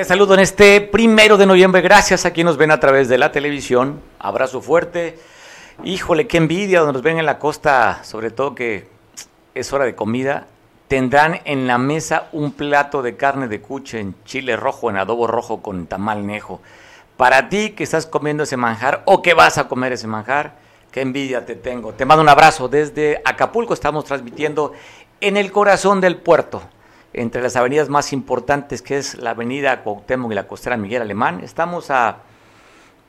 Te saludo en este primero de noviembre. Gracias a quienes nos ven a través de la televisión. Abrazo fuerte. Híjole, qué envidia donde nos ven en la costa, sobre todo que es hora de comida. Tendrán en la mesa un plato de carne de cuche en chile rojo, en adobo rojo con tamal nejo. Para ti que estás comiendo ese manjar o que vas a comer ese manjar, qué envidia te tengo. Te mando un abrazo desde Acapulco. Estamos transmitiendo en el corazón del puerto, entre las avenidas más importantes que es la avenida Cuauhtémoc y la costera Miguel Alemán. Estamos a,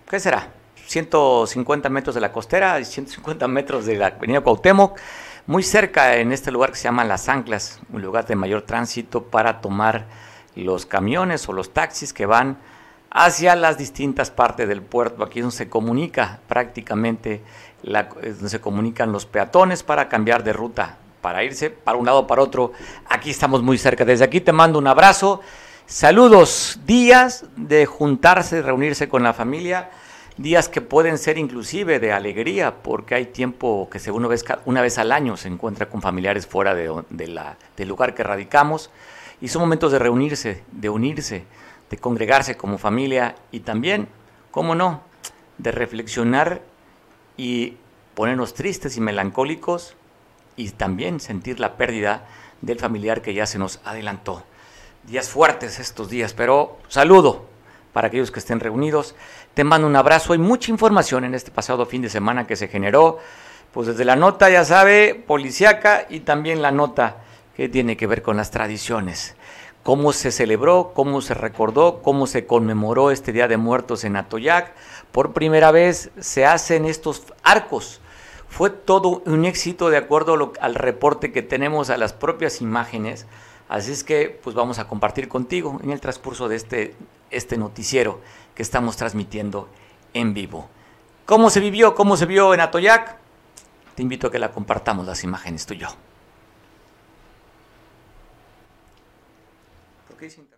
¿qué será? 150 metros de la costera y 150 metros de la avenida Cuauhtémoc, muy cerca en este lugar que se llama Las Anclas, un lugar de mayor tránsito para tomar los camiones o los taxis que van hacia las distintas partes del puerto. Aquí es donde se comunica prácticamente, se comunican los peatones para cambiar de ruta, para irse para un lado para otro. Aquí estamos muy cerca. Desde aquí te mando un abrazo. Saludos, días de juntarse, reunirse con la familia, días que pueden ser inclusive de alegría, porque hay tiempo que según una vez, una vez al año se encuentra con familiares fuera de la, del lugar que radicamos, y son momentos de reunirse, de unirse, de congregarse como familia y también, cómo no, de reflexionar y ponernos tristes y melancólicos y también sentir la pérdida del familiar que ya se nos adelantó. Días fuertes estos días, pero saludo para aquellos que estén reunidos. Te mando un abrazo. Hay mucha información en este pasado fin de semana que se generó, pues desde la nota, ya sabe, policiaca y también la nota que tiene que ver con las tradiciones. Cómo se celebró, cómo se recordó, cómo se conmemoró este Día de Muertos en Atoyac. Por primera vez se hacen estos arcos fue todo un éxito de acuerdo al reporte que tenemos a las propias imágenes. Así es que pues vamos a compartir contigo en el transcurso de este, este noticiero que estamos transmitiendo en vivo. ¿Cómo se vivió? ¿Cómo se vio en Atoyac? Te invito a que la compartamos las imágenes tú. ¿Por qué Pues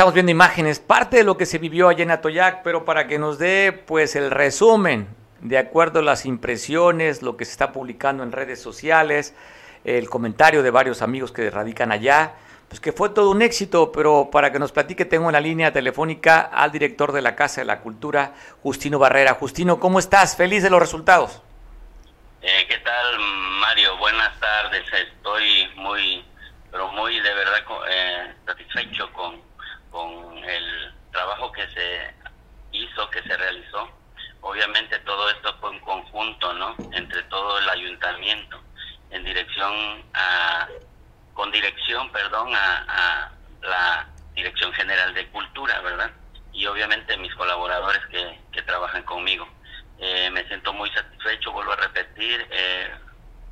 estamos viendo imágenes, parte de lo que se vivió allá en Atoyac, pero para que nos dé pues el resumen, de acuerdo a las impresiones, lo que se está publicando en redes sociales, el comentario de varios amigos que radican allá, pues que fue todo un éxito, pero para que nos platique tengo en la línea telefónica al director de la Casa de la Cultura, Justino Barrera. Justino, ¿cómo estás? Feliz de los resultados. Eh, ¿Qué tal, Mario? Buenas tardes. Estoy muy, pero muy de verdad eh, satisfecho con con el trabajo que se hizo, que se realizó. Obviamente todo esto fue un conjunto, ¿no? Entre todo el ayuntamiento, en dirección a, con dirección, perdón, a, a la Dirección General de Cultura, ¿verdad? y obviamente mis colaboradores que, que trabajan conmigo. Eh, me siento muy satisfecho, vuelvo a repetir, eh,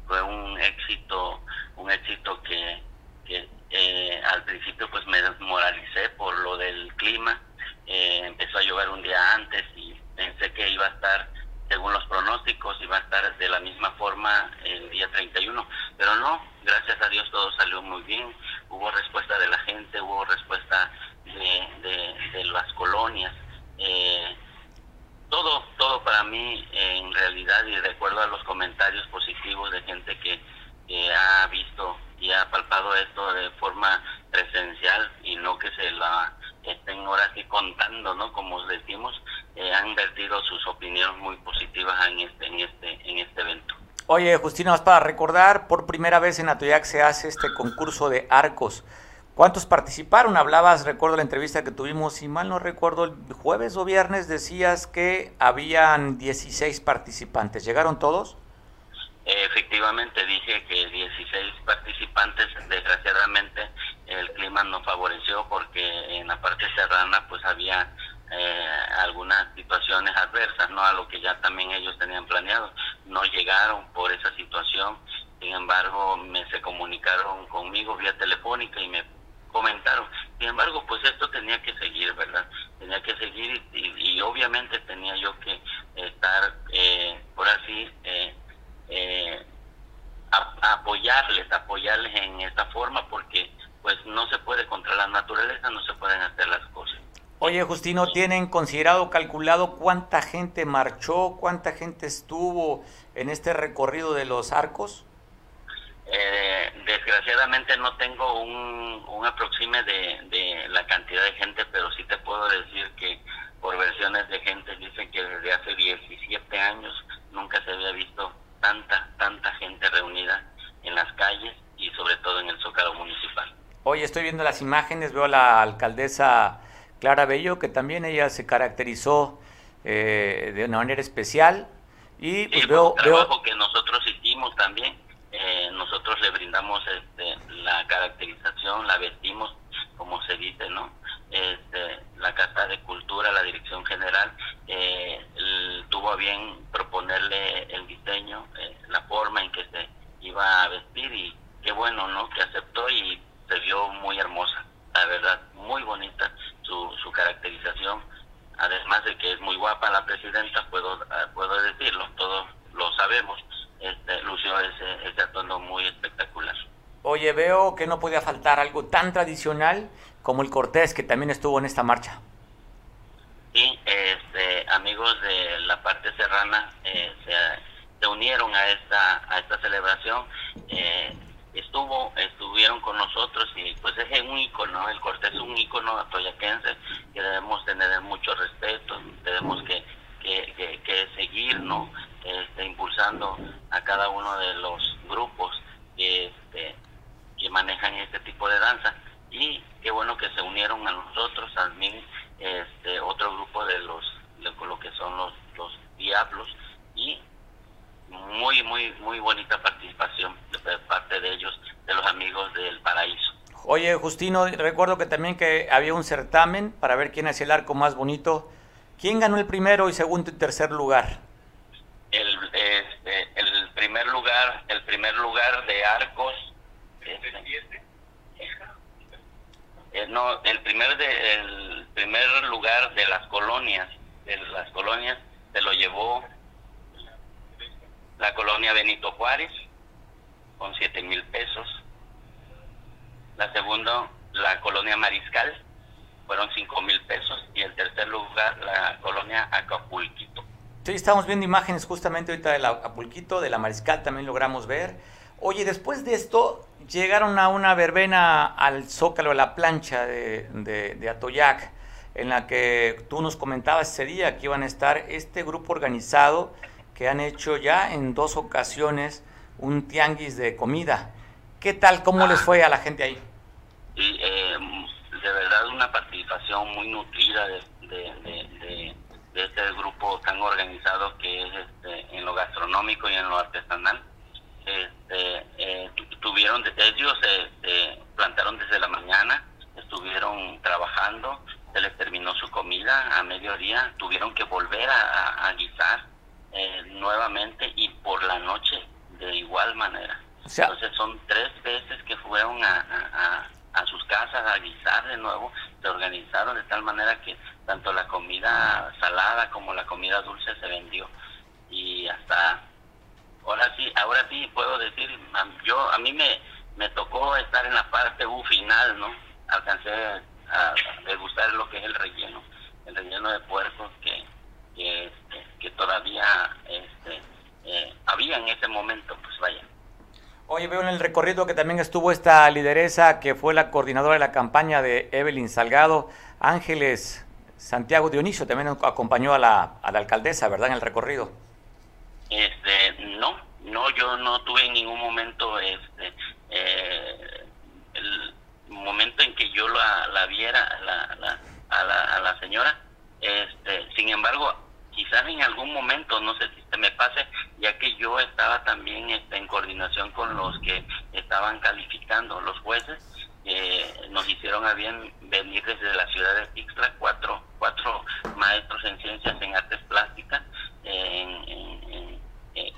fue un éxito, un éxito que, que eh, al principio pues me desmoralicé por lo del clima, empezó a llover un día antes y pensé que iba a estar, según los pronósticos, iba a estar de la misma forma el día 31, pero no, gracias a Dios todo salió muy bien, hubo respuesta de la gente, hubo respuesta de, de, las colonias. Eh, todo, todo para mí en realidad y de acuerdo a los comentarios positivos de gente que, ha visto y ha palpado esto de forma presencial y no que se la estén ahora aquí contando, ¿no? Como decimos, eh, han vertido sus opiniones muy positivas en este, en este, en este evento. Oye, Justino, para recordar, por primera vez en Atoyac se hace este concurso de arcos. ¿Cuántos participaron? Hablabas, recuerdo la entrevista que tuvimos, si mal no recuerdo, el jueves o viernes decías que habían 16 participantes. ¿Llegaron todos? Efectivamente, dije que 16 participantes, desgraciadamente el clima no favoreció porque en la parte serrana pues había eh, algunas situaciones adversas, ¿no? A lo que ya también ellos tenían planeado. No llegaron por esa situación, sin embargo me se comunicaron conmigo vía telefónica y me comentaron. Sin embargo, pues esto tenía que seguir, ¿verdad? Tenía que seguir y, obviamente tenía yo que estar, eh, por así, eh, eh, apoyarles, apoyarles en esta forma porque pues no se puede contra la naturaleza, no se pueden hacer las cosas. Oye, Justino, ¿tienen considerado, calculado cuánta gente marchó, cuánta gente estuvo en este recorrido de los arcos? Eh, desgraciadamente no tengo un, un aproxime de, de, la cantidad de gente, pero sí te puedo decir que por versiones de gente dicen que desde hace 17 años nunca se había visto tanta, tanta gente reunida en las calles y sobre todo en el Zócalo Municipal. Hoy estoy viendo las imágenes, veo a la alcaldesa Clara Bello, que también ella se caracterizó eh, de una manera especial. Y pues veo, trabajo que nosotros hicimos también eh, nosotros le brindamos este, la caracterización, la vestimos como se dice, ¿no? Este, la Casa de Cultura, la Dirección General, eh, tuvo a bien proponerle el diseño, eh, la forma en que se iba a vestir y qué bueno, ¿no? Que aceptó y se vio muy hermosa, la verdad, muy bonita su, su caracterización. Además de que es muy guapa la presidenta, puedo, puedo decirlo, todos lo sabemos este, lució ese, ese atuendo muy espectacular. Oye, veo que no podía faltar algo tan tradicional como el Cortés, que también estuvo en esta marcha. Sí, este, amigos de la parte serrana eh, se, unieron a esta, a esta celebración. Eh, estuvo, estuvieron con nosotros y pues es un icono, el Cortés es un icono atoyaquense que debemos tener mucho respeto, debemos que, que, que seguir, ¿no? Este, impulsando a cada uno de los grupos que, este, que manejan este tipo de danza y qué bueno que se unieron a nosotros también este otro grupo de los de lo que son los los diablos y muy muy muy bonita participación de parte de ellos de los amigos del paraíso Recuerdo que también que había un certamen para ver quién hacía el arco más bonito. ¿Quién ganó el primero y segundo y tercer lugar? el, este, el primer lugar, el primer lugar de Arcos. Eh, no, el primer de, el primer lugar de las colonias, de las colonias se lo llevó la colonia Benito Juárez con siete mil pesos. La segunda, la colonia Mariscal, fueron cinco mil pesos. Y el tercer lugar, la colonia Acapulquito Sí, estamos viendo imágenes justamente ahorita del Acapulquito, de la Mariscal también logramos ver. Oye, después de esto, llegaron a una verbena al Zócalo, a la plancha de, Atoyac, en la que tú nos comentabas ese día que iban a estar este grupo organizado que han hecho ya en dos ocasiones un tianguis de comida. ¿Qué tal? ¿Cómo les fue a la gente ahí? Sí, eh, de verdad una participación muy nutrida de este grupo tan organizado que es este, en lo gastronómico y en lo artesanal. Este, eh, tuvieron, ellos se plantaron desde la mañana, estuvieron trabajando, se les terminó su comida, día tuvieron que volver a, guisar eh, nuevamente y por la noche de igual manera. Entonces son tres veces que fueron a, a, sus casas a guisar de nuevo, se organizaron de tal manera que tanto la comida salada como la comida dulce se vendió y hasta ahora sí, ahora sí puedo decir, yo a mí me, me tocó estar en la parte U final, ¿no? Alcancé a degustar lo que es el relleno, el relleno de puerco que, que, este, todavía este, eh, había en ese momento, pues vaya. Oye, veo en el recorrido que también estuvo esta lideresa que fue la coordinadora de la campaña de Evelyn Salgado, Ángeles Santiago Dionisio, también acompañó a la, a la alcaldesa, ¿verdad? En el recorrido. Este, no, no, yo no tuve en ningún momento este, eh, el momento en que yo la, la viera la, la, a, la, a la señora. Este, sin embargo, quizás en algún momento, no sé si se me pase, ya que yo estaba también este, en coordinación con los que estaban calificando, los jueces, eh, nos hicieron a bien venir desde la ciudad de Tixla cuatro, cuatro maestros en ciencias en artes plásticas eh,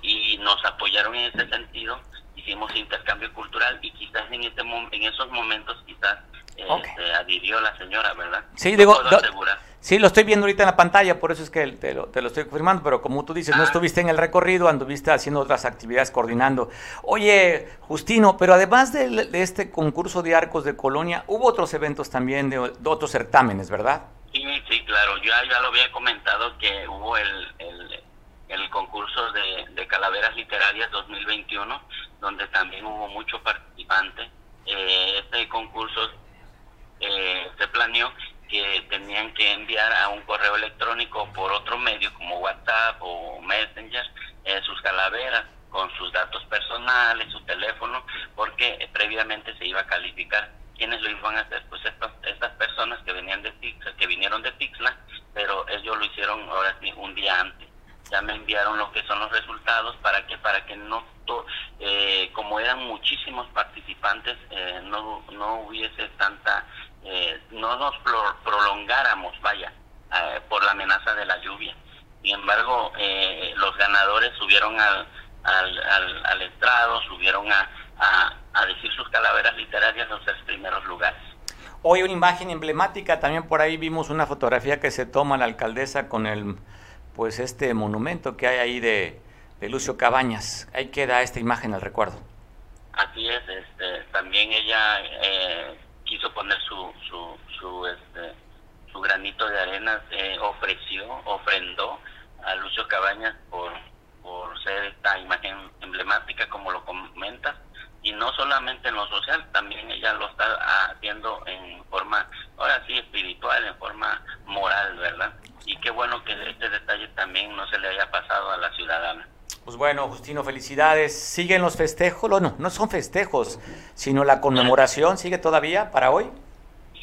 y nos apoyaron en ese sentido hicimos intercambio cultural y quizás en este en esos momentos quizás este, adhirió la señora, ¿verdad? Sí, digo, sí, lo estoy viendo ahorita en la pantalla, por eso es que te lo, te lo estoy confirmando, pero como tú dices, no ah. estuviste en el recorrido, anduviste haciendo otras actividades, coordinando. Oye, Justino, pero además de, este concurso de arcos de Colonia, hubo otros eventos también de, otros certámenes, ¿verdad? Sí, sí, claro, yo ya lo había comentado que hubo el, el el concurso de, de, Calaveras Literarias 2021, donde también hubo muchos participantes. Eh, este concurso eh, se planeó que tenían que enviar a un correo electrónico por otro medio como WhatsApp o Messenger eh, sus calaveras con sus datos personales, su teléfono, porque previamente se iba a calificar. ¿Quiénes lo iban a hacer? Pues estas, estas personas que venían de Tixla, que vinieron de Tixla, pero ellos lo hicieron ahora sí un día antes ya me enviaron lo que son los resultados para que para que no eh, como eran muchísimos participantes eh, no, no hubiese tanta eh, no nos prolongáramos vaya por la amenaza de la lluvia sin embargo los ganadores subieron al, al, al, estrado subieron a, a, decir sus calaveras literarias en los tres primeros lugares Hoy una imagen emblemática, también por ahí vimos una fotografía que se toma la alcaldesa con el pues este monumento que hay ahí de, Lucio Cabañas. Ahí queda esta imagen al recuerdo. Así es, este, también ella eh, quiso poner su, su, su, este, su granito de arena, eh, ofreció, ofrendó a Lucio Cabañas por, por ser esta imagen emblemática, como lo comentas, y no solamente en lo social, también ella lo está haciendo en forma, ahora sí, espiritual, en forma moral, ¿verdad? Y qué bueno que este detalle también no se le haya pasado a la ciudadana. Pues bueno, Justino, felicidades. ¿Siguen los festejos? No, no son festejos, sino la conmemoración. ¿Sigue todavía para hoy?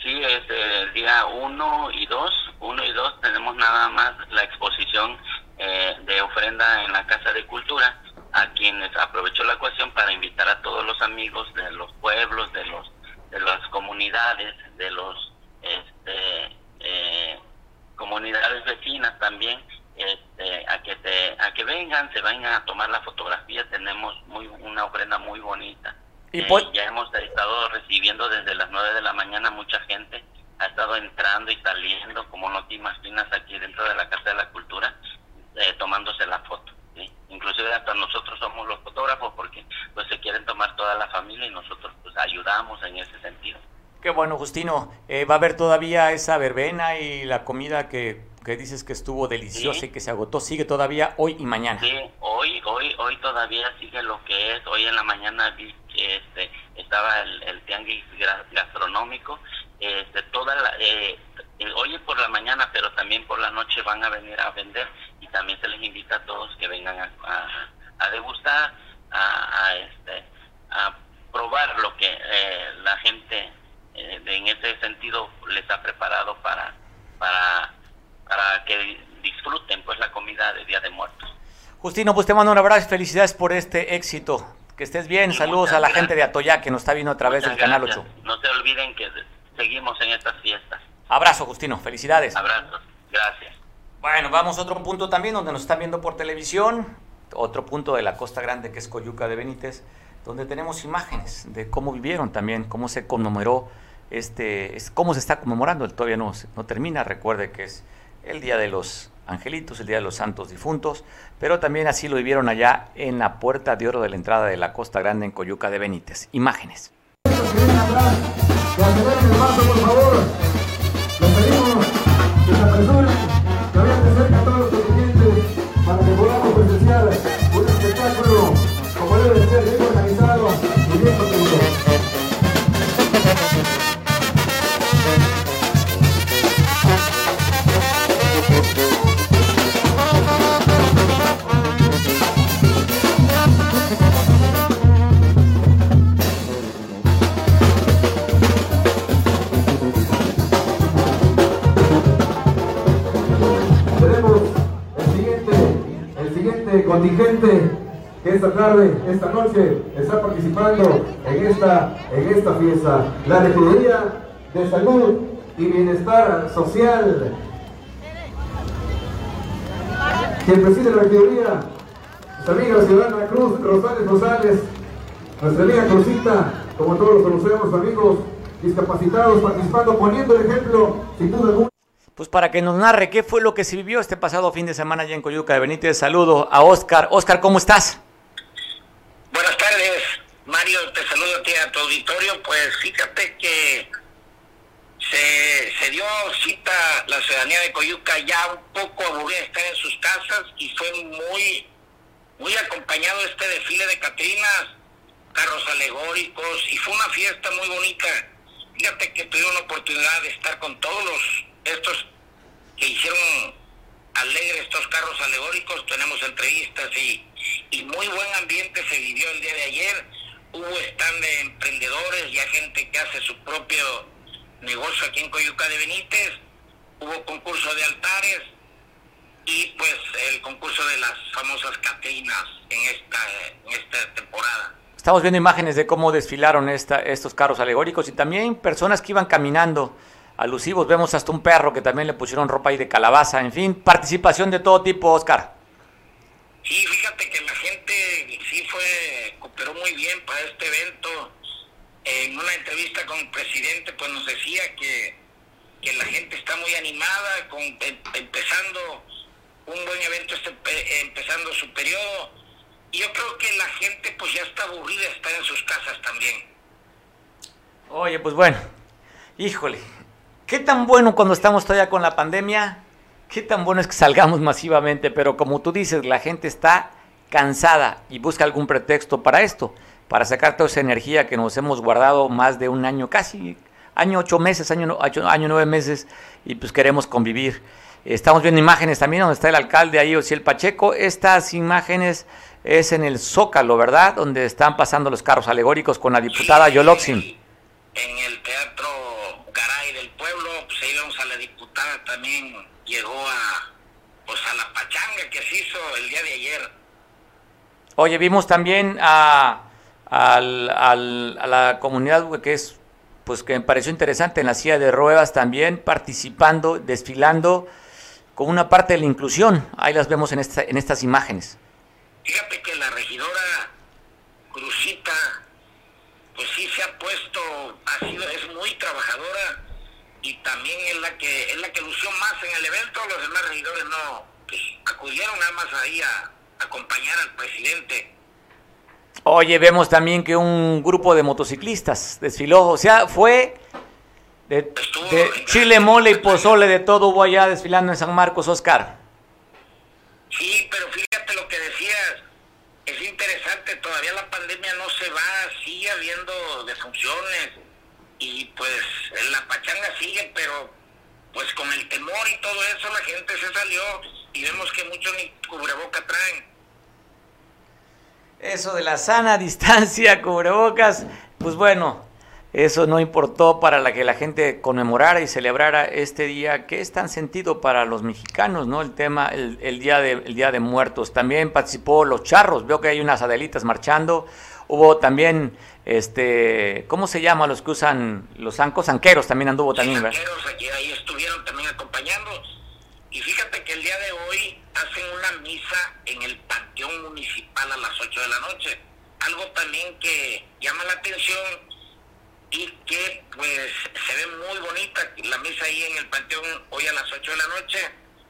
Sí, es el día 1 y 2. 1 y 2 tenemos nada más la exposición eh, de ofrenda en la Casa de Cultura a quienes aprovecho la ocasión para invitar a todos los amigos de los pueblos, de los de las comunidades, de los este, eh, comunidades vecinas también, este, a que te, a que vengan, se vayan a tomar la fotografía. Tenemos muy una ofrenda muy bonita. ¿Y eh, ya hemos estado recibiendo desde las 9 de la mañana mucha gente ha estado entrando y saliendo, como no te imaginas, aquí dentro de la Casa de la Cultura, eh, tomándose la foto inclusive hasta nosotros somos los fotógrafos porque pues se quieren tomar toda la familia y nosotros pues ayudamos en ese sentido. Qué bueno, Justino. Eh, ¿Va a haber todavía esa verbena y la comida que, que dices que estuvo deliciosa y que se agotó? ¿Sigue todavía hoy y mañana? Sí, hoy, hoy, hoy todavía sigue lo que es. Hoy en la mañana vi que este, estaba el, el tianguis gastronómico. Este, toda la, eh, hoy por la mañana, pero también por la noche van a venir a vender y también se les invita a todos que vengan a, a, degustar, a, este, a probar lo que eh, la gente eh, en ese sentido les ha preparado para, para, para que disfruten pues la comida de Día de Muertos. Justino, pues te mando un abrazo, felicidades por este éxito. Que estés bien, saludos a la gente de Atoyá que nos está viendo a través del Canal 8. No se olviden que seguimos en estas fiestas. Abrazo, Justino, felicidades. Abrazo, gracias. Bueno, vamos a otro punto también donde nos están viendo por televisión, otro punto de la Costa Grande que es Coyuca de Benítez, donde tenemos imágenes de cómo vivieron también, cómo se conmemoró este, cómo se está conmemorando, todavía no, no termina, recuerde que es el Día de los Angelitos, el Día de los Santos Difuntos, pero también así lo vivieron allá en la Puerta de Oro de la entrada de la Costa Grande en Coyuca de Benítez. Imágenes. para que podamos un espectáculo ser, contingente que esta tarde, esta noche, está participando en esta, en esta fiesta. La Regiduría de Salud y Bienestar Social. Quien preside la Regiduría, nuestra amiga ciudadana Cruz Rosales Rosales, nuestra amiga Cruzita, como todos los conocemos, amigos discapacitados, participando, poniendo el ejemplo, sin duda alguna pues para que nos narre qué fue lo que se vivió este pasado fin de semana allá en Coyuca de Benítez. Saludo a Oscar. Oscar, ¿cómo estás? Buenas tardes, Mario, te saludo a ti a tu auditorio. Pues fíjate que se, dio cita la ciudadanía de Coyuca ya un poco aburrida estar en sus casas y fue muy, muy acompañado este desfile de Catrinas, carros alegóricos y fue una fiesta muy bonita. Fíjate que tuvieron la oportunidad de estar con todos los estos que hicieron alegres estos carros alegóricos, tenemos entrevistas y, y muy buen ambiente se vivió el día de ayer. Hubo stand de emprendedores, ya gente que hace su propio negocio aquí en Coyuca de Benítez. Hubo concurso de altares y pues el concurso de las famosas Catrinas en esta, en esta temporada. Estamos viendo imágenes de cómo desfilaron esta, estos carros alegóricos y también personas que iban caminando alusivos. Vemos hasta un perro que también le pusieron ropa ahí de calabaza. En fin, participación de todo tipo, Oscar. Sí, fíjate que la gente sí fue, cooperó muy bien para este evento. En una entrevista con el presidente, pues nos decía que, que la gente está muy animada, con, em, empezando un buen evento, este, empezando su periodo. Y yo creo que la gente pues ya está aburrida estar en sus casas también. Oye, pues bueno, híjole, ¿Qué tan bueno cuando estamos todavía con la pandemia? ¿Qué tan bueno es que salgamos masivamente? Pero como tú dices, la gente está cansada y busca algún pretexto para esto, para sacar toda esa energía que nos hemos guardado más de un año, casi año ocho meses, año, año nueve meses, y pues queremos convivir. Estamos viendo imágenes también donde está el alcalde ahí, el Pacheco. Estas imágenes es en el Zócalo, ¿verdad? Donde están pasando los carros alegóricos con la diputada Yoloxin. En el Teatro Garay del Pueblo, pues ahí vamos a la diputada también llegó a, pues a la pachanga que se hizo el día de ayer. Oye, vimos también a, a la comunidad que es, pues que me pareció interesante en la silla de ruedas también participando, desfilando con una parte de la inclusión. Ahí las vemos en, esta, en estas imágenes. Fíjate que la regidora Cruzita pues sí se ha puesto, ha sido, es muy trabajadora y también es la que es la que lució más en el evento, los demás regidores no, pues, acudieron nada más ahí a, acompañar al presidente. Oye, vemos también que un grupo de motociclistas desfiló, o sea, fue de, chile, mole y pozole, de todo hubo allá desfilando en San Marcos, Oscar. Sí, pero fíjate lo que decías, es interesante, todavía la pandemia no se va, sigue habiendo defunciones y pues la pachanga sigue, pero pues con el temor y todo eso la gente se salió y vemos que muchos ni cubreboca traen. Eso de la sana distancia, cubrebocas, pues bueno, eso no importó para la que la gente conmemorara y celebrara este día que es tan sentido para los mexicanos, ¿no? El tema, el, día, de, el día de muertos. También participó los charros, veo que hay unas adelitas marchando. Hubo también, este, ¿cómo se llama los que usan los zancos? Zanqueros también anduvo también, ¿verdad? Zanqueros, ahí estuvieron también acompañando. Y fíjate que el día de hoy hacen una misa en el Panteón Municipal a las 8 de la noche. Algo también que llama la atención y que pues se ve muy bonita la misa ahí en el Panteón hoy a las 8 de la noche,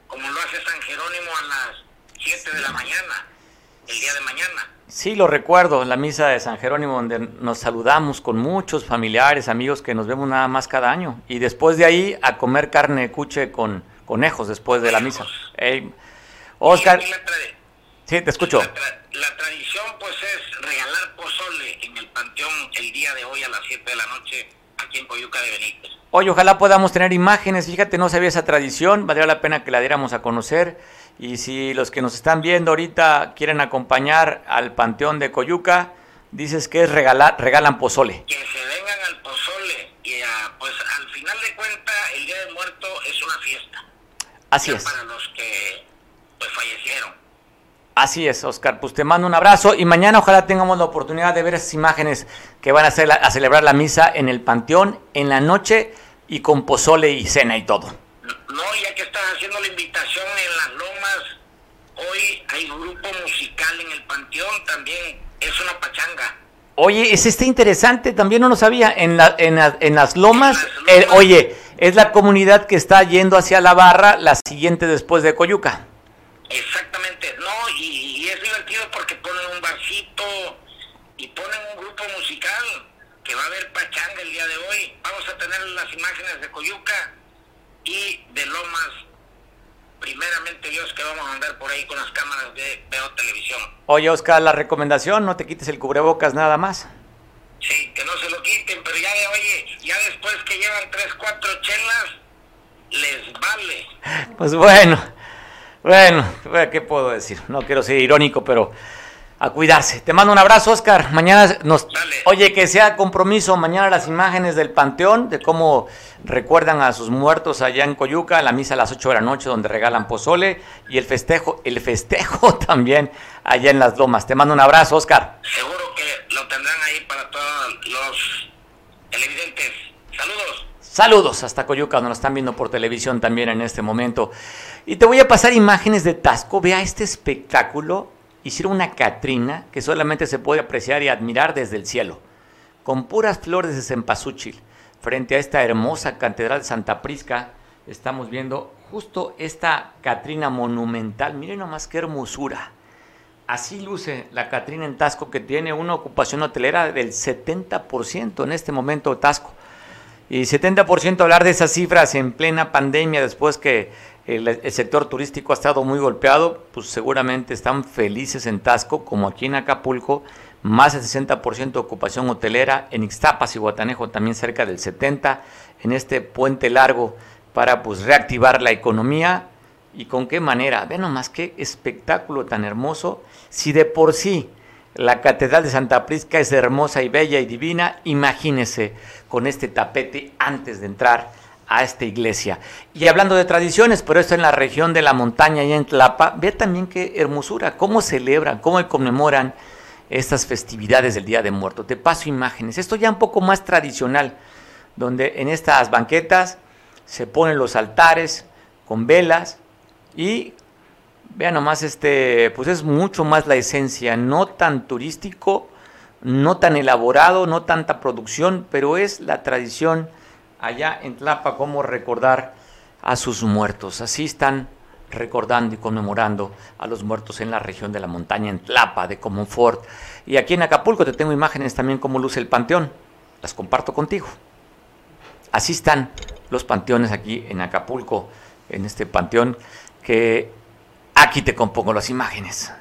como lo hace San Jerónimo a las 7 de la mañana, el día de mañana. Sí, lo recuerdo, la misa de San Jerónimo, donde nos saludamos con muchos familiares, amigos que nos vemos nada más cada año. Y después de ahí a comer carne de cuche con conejos después de la misa. Oscar. sí, te escucho. La, tradición pues es regalar pozole en el panteón el día de hoy a las 7 de la noche aquí en Coyuca de Benítez. Oye, ojalá podamos tener imágenes. Fíjate, no sabía esa tradición, valdría la pena que la diéramos a conocer. Y si los que nos están viendo ahorita quieren acompañar al Panteón de Coyuca, dices que es regalar, regalan pozole. Que se vengan al pozole y pues al final de cuentas el Día de Muerto es una fiesta. Así es. Para los que pues fallecieron. Así es, Oscar. Pues te mando un abrazo y mañana ojalá tengamos la oportunidad de ver esas imágenes que van a, hacer a celebrar la misa en el Panteón en la noche y con pozole y cena y todo. No, ya que estás haciendo la invitación en las hoy hay grupo musical en el Panteón, también es una pachanga. Oye, es este interesante, también no lo sabía, en, la, en, en las lomas, oye, es la comunidad que está yendo hacia la barra, la siguiente después de Coyuca. Exactamente, no, y, y es divertido porque ponen un barcito y ponen un grupo musical que va a haber pachanga el día de hoy. Vamos a tener las imágenes de Coyuca y de Lomas. Primeramente Dios que vamos a andar por ahí con las cámaras de Veo Televisión. Oye Oscar, la recomendación, no te quites el cubrebocas nada más. Sí, que no se lo quiten, pero ya, oye, ya después que llevan tres, cuatro chelas, les vale. Pues bueno, bueno, ¿qué puedo decir? No quiero ser irónico, pero a cuidarse. Te mando un abrazo, Oscar. Mañana nos... Oye, que sea compromiso mañana las imágenes del Panteón, de cómo recuerdan a sus muertos allá en Coyuca, la misa a las 8 de la noche donde regalan pozole y el festejo, el festejo también allá en las lomas. Te mando un abrazo, Oscar. Seguro que lo tendrán ahí para todos los televidentes. Saludos. Saludos hasta Coyuca, donde nos están viendo por televisión también en este momento. Y te voy a pasar imágenes de Tasco. Vea este espectáculo hicieron una Catrina que solamente se puede apreciar y admirar desde el cielo, con puras flores de cempasúchil. Frente a esta hermosa catedral de Santa Prisca, estamos viendo justo esta Catrina monumental. Miren nomás qué hermosura. Así luce la Catrina en Tasco, que tiene una ocupación hotelera del 70% en este momento Tasco. Y 70% hablar de esas cifras en plena pandemia, después que el, sector turístico ha estado muy golpeado, pues seguramente están felices en Tasco, como aquí en Acapulco, más del 60% de ocupación hotelera, en Ixtapas y Guatanejo también cerca del 70%, en este puente largo para pues reactivar la economía. ¿Y con qué manera? Vean nomás qué espectáculo tan hermoso. Si de por sí la Catedral de Santa Prisca es hermosa y bella y divina, imagínese con este tapete antes de entrar a esta iglesia. Y hablando de tradiciones, pero esto en la región de la montaña y en Tlapa, ve también qué hermosura, cómo celebran, cómo conmemoran estas festividades del Día de Muertos. Te paso imágenes. Esto ya un poco más tradicional, donde en estas banquetas se ponen los altares con velas y vean nomás este, pues es mucho más la esencia, no tan turístico, no tan elaborado, no tanta producción, pero es la tradición allá en Tlapa cómo recordar a sus muertos. Así están recordando y conmemorando a los muertos en la región de la montaña, en Tlapa, de Comonfort. Y aquí en Acapulco te tengo imágenes también cómo luce el panteón. Las comparto contigo. Así están los panteones aquí en Acapulco, en este panteón que aquí te compongo las imágenes.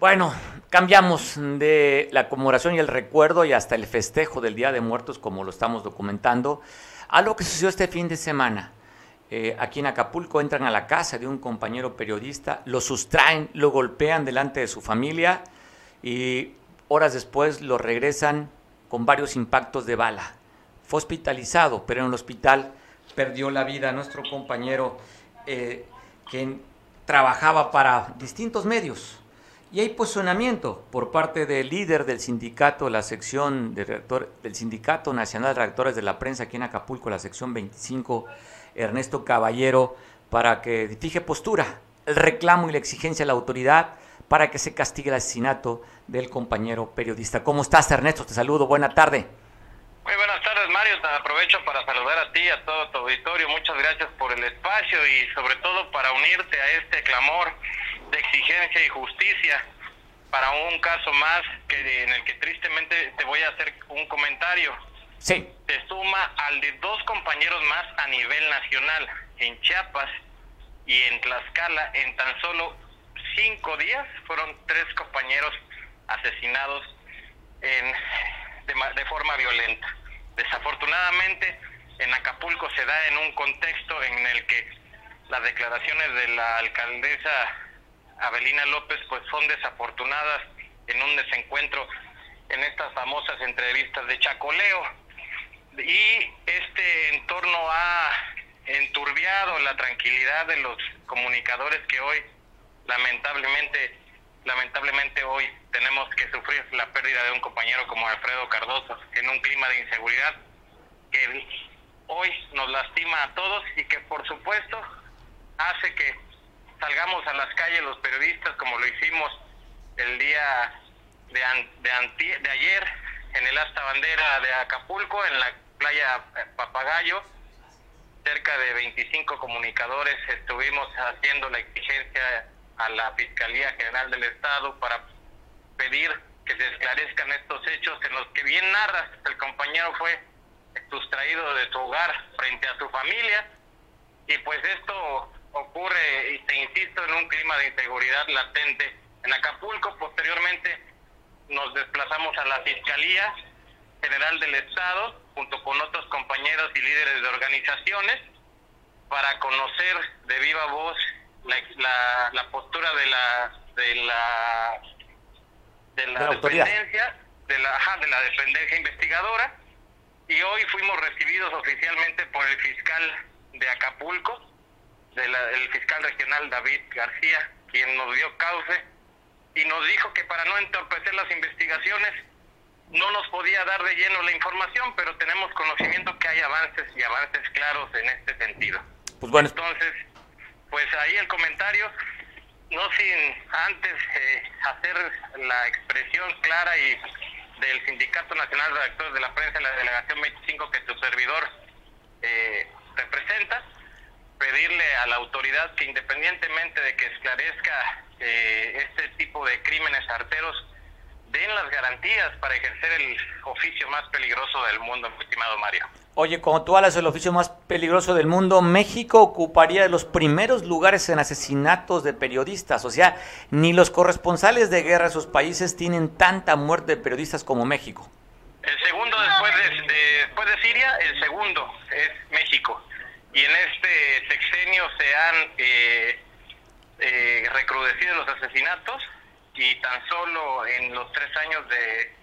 Bueno, cambiamos de la conmemoración y el recuerdo y hasta el festejo del Día de Muertos, como lo estamos documentando, a lo que sucedió este fin de semana. Eh, aquí en Acapulco entran a la casa de un compañero periodista, lo sustraen, lo golpean delante de su familia y horas después lo regresan con varios impactos de bala. Fue hospitalizado, pero en el hospital perdió la vida nuestro compañero eh, que trabajaba para distintos medios y hay posicionamiento por parte del líder del sindicato, la sección de del Sindicato Nacional de Redactores de la Prensa aquí en Acapulco, la sección 25, Ernesto Caballero, para que fije postura, el reclamo y la exigencia de la autoridad para que se castigue el asesinato del compañero periodista. ¿Cómo estás, Ernesto? Te saludo, buena tarde. Muy buenas tardes, Mario. Te aprovecho para saludar a ti y a todo tu auditorio. Muchas gracias por el espacio y sobre todo para unirte a este clamor de exigencia y justicia para un caso más que en el que tristemente te voy a hacer un comentario. Sí. Se suma al de dos compañeros más a nivel nacional. En Chiapas y en Tlaxcala, en tan solo cinco días, fueron tres compañeros asesinados en, de, de forma violenta. Desafortunadamente, en Acapulco se da en un contexto en el que las declaraciones de la alcaldesa Abelina López pues son desafortunadas en un desencuentro en estas famosas entrevistas de chacoleo. Y este entorno ha enturbiado la tranquilidad de los comunicadores que hoy lamentablemente lamentablemente hoy tenemos que sufrir la pérdida de un compañero como Alfredo Cardoso en un clima de inseguridad que hoy nos lastima a todos y que por supuesto hace que salgamos a las calles los periodistas como lo hicimos el día de, de, de ayer en el asta bandera de Acapulco, en la playa Papagayo. Cerca de 25 comunicadores estuvimos haciendo la exigencia a la Fiscalía General del Estado para pedir que se esclarezcan estos hechos en los que bien narras, el compañero fue sustraído de su hogar frente a su familia y pues esto ocurre, y te insisto, en un clima de inseguridad latente en Acapulco. Posteriormente nos desplazamos a la Fiscalía General del Estado, junto con otros compañeros y líderes de organizaciones, para conocer de viva voz la, la, postura de la de la de la, dependencia de la de la dependencia investigadora y hoy fuimos recibidos oficialmente por el fiscal de Acapulco el fiscal regional David García, quien nos dio cauce y nos dijo que para no entorpecer las investigaciones no nos podía dar de lleno la información, pero tenemos conocimiento que hay avances y avances claros en este sentido. Pues bueno. Entonces, pues ahí el comentario, no sin antes eh, hacer la expresión clara y del Sindicato Nacional de Redactores de la Prensa en la Delegación 25 que tu servidor eh, representa, pedirle a la autoridad que independientemente de que esclarezca eh, este tipo de crímenes arteros, den las garantías para ejercer el oficio más peligroso del mundo, estimado Mario. Oye, como tú hablas del oficio más peligroso del mundo, México ocuparía de los primeros lugares en asesinatos de periodistas. O sea, ni los corresponsales de guerra de esos países tienen tanta muerte de periodistas como México. El segundo después de, después de Siria, el segundo es México y en este sexenio se han eh, eh, recrudecido los asesinatos y tan solo en los tres años de,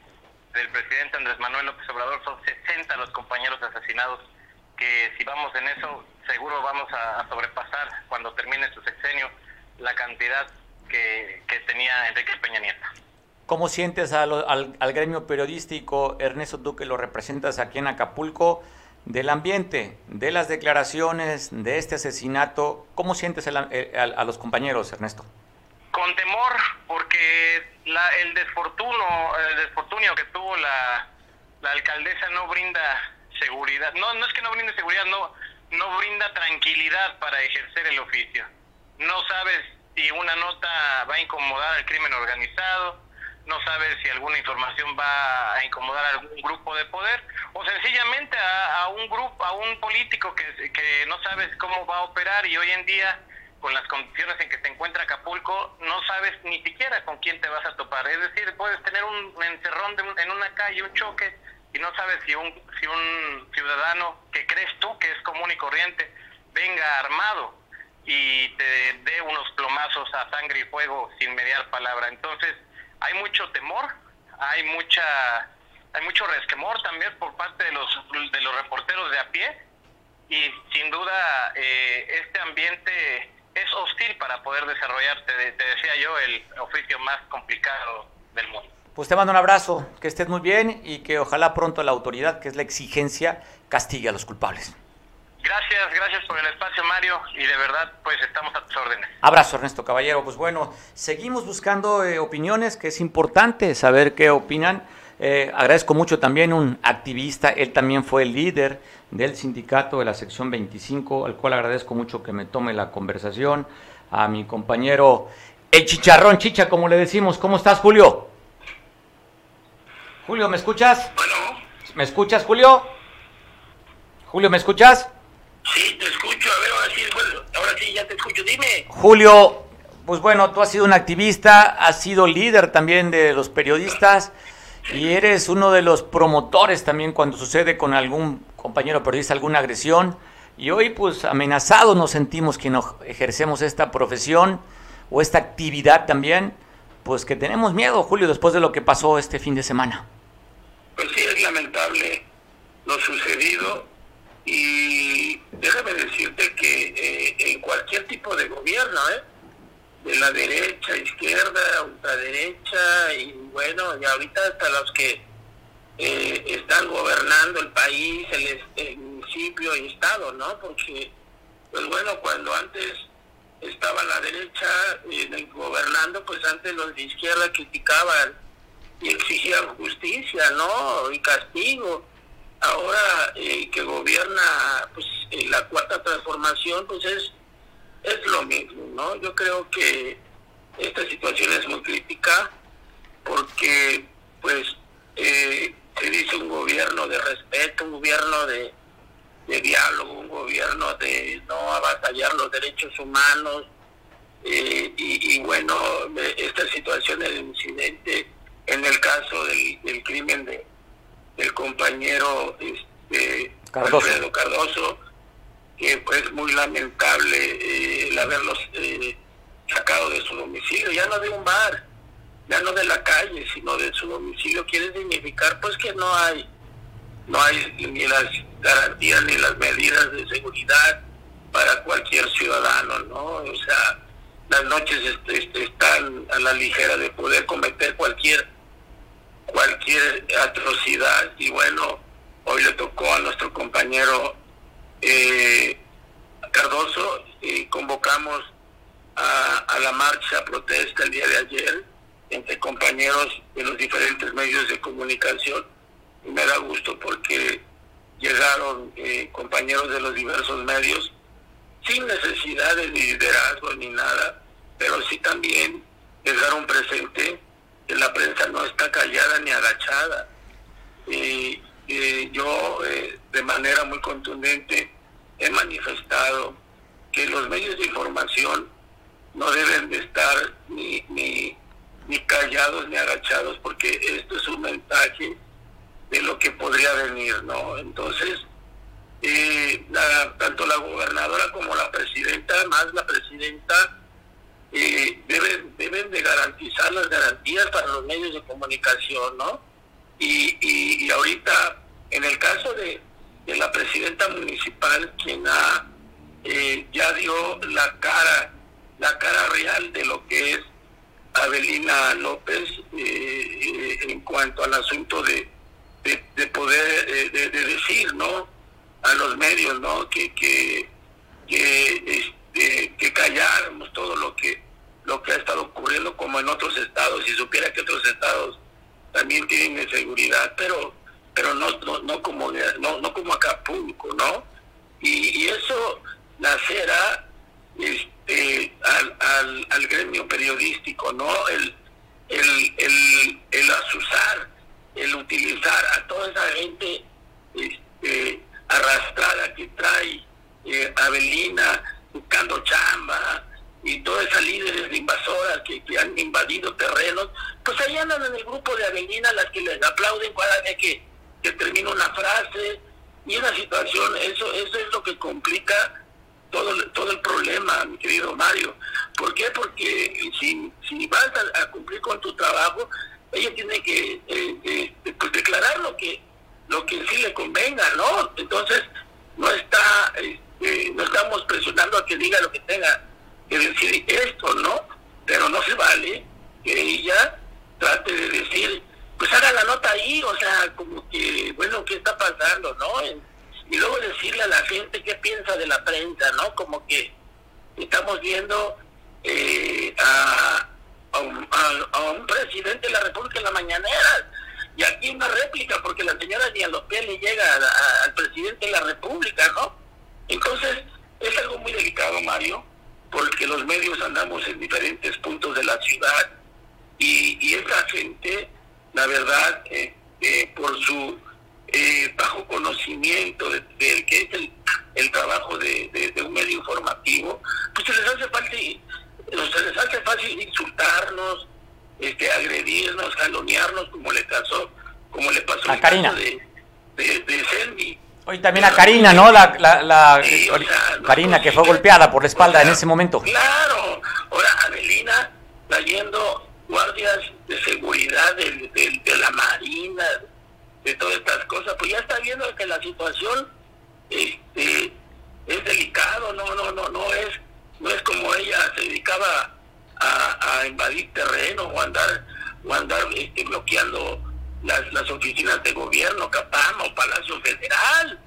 del presidente Andrés Manuel López Obrador son 60 los compañeros asesinados que si vamos en eso seguro vamos a, sobrepasar cuando termine su sexenio la cantidad que, tenía Enrique Peña Nieto. ¿Cómo sientes al gremio periodístico, Ernesto, tú que lo representas aquí en Acapulco? Del ambiente, de las declaraciones, de este asesinato, ¿cómo sientes a, los compañeros, Ernesto? Con temor, porque el, desfortuno, el desfortunio que tuvo la, alcaldesa no brinda seguridad, no, no es que no brinde seguridad, no, no brinda tranquilidad para ejercer el oficio. No sabes si una nota va a incomodar al crimen organizado, no sabes si alguna información va a incomodar a algún grupo de poder o sencillamente a, un grupo, a un político que, que no sabes cómo va a operar y hoy en día con las condiciones en que se encuentra Acapulco, no sabes ni siquiera con quién te vas a topar. Es decir, puedes tener un encerrón en una calle, un choque, y no sabes si un, si un ciudadano que crees tú que es común y corriente venga armado y te dé unos plomazos a sangre y fuego sin mediar palabra. Entonces, hay mucho temor, hay mucha hay mucho resquemor también por parte de los de los reporteros de a pie y sin duda eh, este ambiente es hostil para poder desarrollarte, te decía yo, el oficio más complicado del mundo. Pues te mando un abrazo, que estés muy bien y que ojalá pronto la autoridad, que es la exigencia, castigue a los culpables. Gracias, gracias por el espacio, Mario, y de verdad, pues estamos a tus órdenes. Abrazo, Ernesto Caballero. Pues bueno, seguimos buscando eh, opiniones, que es importante saber qué opinan. Eh, agradezco mucho también un activista, él también fue el líder del sindicato de la sección 25, al cual agradezco mucho que me tome la conversación, a mi compañero el chicharrón chicha, como le decimos. ¿Cómo estás, Julio? Julio, ¿me escuchas? Bueno. ¿Me escuchas, Julio? Julio, ¿me escuchas? Sí, te escucho. A ver, ahora sí, ahora sí, ya te escucho. Dime. Julio, pues bueno, tú has sido un activista, has sido líder también de los periodistas y eres uno de los promotores también cuando sucede con algún compañero periodista alguna agresión. Y hoy pues amenazados nos sentimos que no ejercemos esta profesión o esta actividad también, pues que tenemos miedo, Julio, después de lo que pasó este fin de semana. Pues sí, es lamentable lo sucedido y déjame decirte que eh, en cualquier tipo de gobierno, ¿eh? de la derecha, izquierda, ultraderecha, y bueno, y ahorita hasta los que eh, están gobernando el país, el, municipio y estado, ¿no? Porque, pues bueno, cuando antes estaba la derecha gobernando, pues antes los de izquierda criticaban y exigían justicia, ¿no? Y castigo. Ahora eh, que gobierna pues la cuarta transformación, pues es es lo mismo, ¿no? Yo creo que esta situación es muy crítica porque, pues, eh, se dice un gobierno de respeto, un gobierno de, diálogo, un gobierno de no avasallar los derechos humanos. Eh, y, bueno, esta situación del incidente, en el caso del, crimen de, del compañero este, Alfredo Cardoso, que es muy lamentable eh, el haberlos eh, sacado de su domicilio, ya no de un bar, ya no de la calle, sino de su domicilio, quiere significar pues que no hay, no hay ni las garantías ni las medidas de seguridad para cualquier ciudadano, ¿no? O sea, las noches este, están a la ligera de poder cometer cualquier cualquier atrocidad. Y bueno, hoy le tocó a nuestro compañero eh, Cardoso, eh, convocamos a, la marcha protesta el día de ayer entre compañeros de los diferentes medios de comunicación. Y me da gusto porque llegaron eh, compañeros de los diversos medios sin necesidad de liderazgo ni nada, pero sí también dejaron presente la prensa no está callada ni agachada. Y yo eh, de manera muy contundente he manifestado que los medios de información no deben de estar ni, ni, ni callados ni agachados porque esto es un mensaje de lo que podría venir, ¿no? Entonces, eh, tanto la gobernadora como la presidenta, más la presidenta, eh, deben, deben de garantizar las garantías para los medios de comunicación, ¿no? Y, y, ahorita, en el caso de, de la presidenta municipal, quien ha, eh, ya dio la cara, la cara real de lo que es Avelina López eh, en cuanto al asunto de, de, poder de, decir no a los medios no que que que, este, que calláramos todo lo que lo que ha estado ocurriendo como en otros estados si supiera que otros estados también tienen inseguridad, pero pero no no, no como no, no como Acapulco, ¿no? Y, eso nacerá este al, al, al, gremio periodístico, ¿no? El, el, el, el asusar, el utilizar a toda esa gente este, arrastrada que trae eh, Avelina buscando chamba, invadido terrenos, pues ahí andan en el grupo de Avenida las que les aplauden cada vez que, que termina una frase, y una situación, eso, eso es lo que complica todo, todo el problema, mi querido Mario. ¿Por qué? Porque si, si vas a, cumplir con tu trabajo, ella tiene que eh, eh, pues declarar lo que lo que sí le convenga, ¿no? Entonces, no está este, no estamos presionando a que diga lo que tenga que decir esto, ¿no? Pero no se vale que ella trate de decir pues haga la nota ahí, o sea, como que, bueno, ¿qué está pasando, no? Y luego decirle a la gente qué piensa de la prensa, ¿no? Como que estamos viendo eh, a, a, un, presidente de la República en la mañanera, y aquí una réplica, porque la señora ni a los pies le llega al presidente de la República, ¿no? Entonces, es algo muy delicado, Mario, porque los medios andamos en diferentes puntos de la ciudad, y, y esa gente la verdad, eh, eh, por su eh, bajo conocimiento de, que es el, trabajo de, un medio informativo, pues se les hace fácil, se les hace fácil insultarnos, este, agredirnos, jalonearnos, como le pasó, como le pasó a Karina. de, de, Hoy también a Karina, ¿no? La, la, Karina que fue golpeada por la espalda en ese momento. Claro, ahora Adelina trayendo guardias de seguridad de, de, la Marina, de todas estas cosas, pues ya está viendo que la situación este, es delicado, no, no, no, no es, no es como ella se dedicaba a, a invadir terreno o andar, o andar este, bloqueando las, las oficinas de gobierno, Capama o Palacio Federal.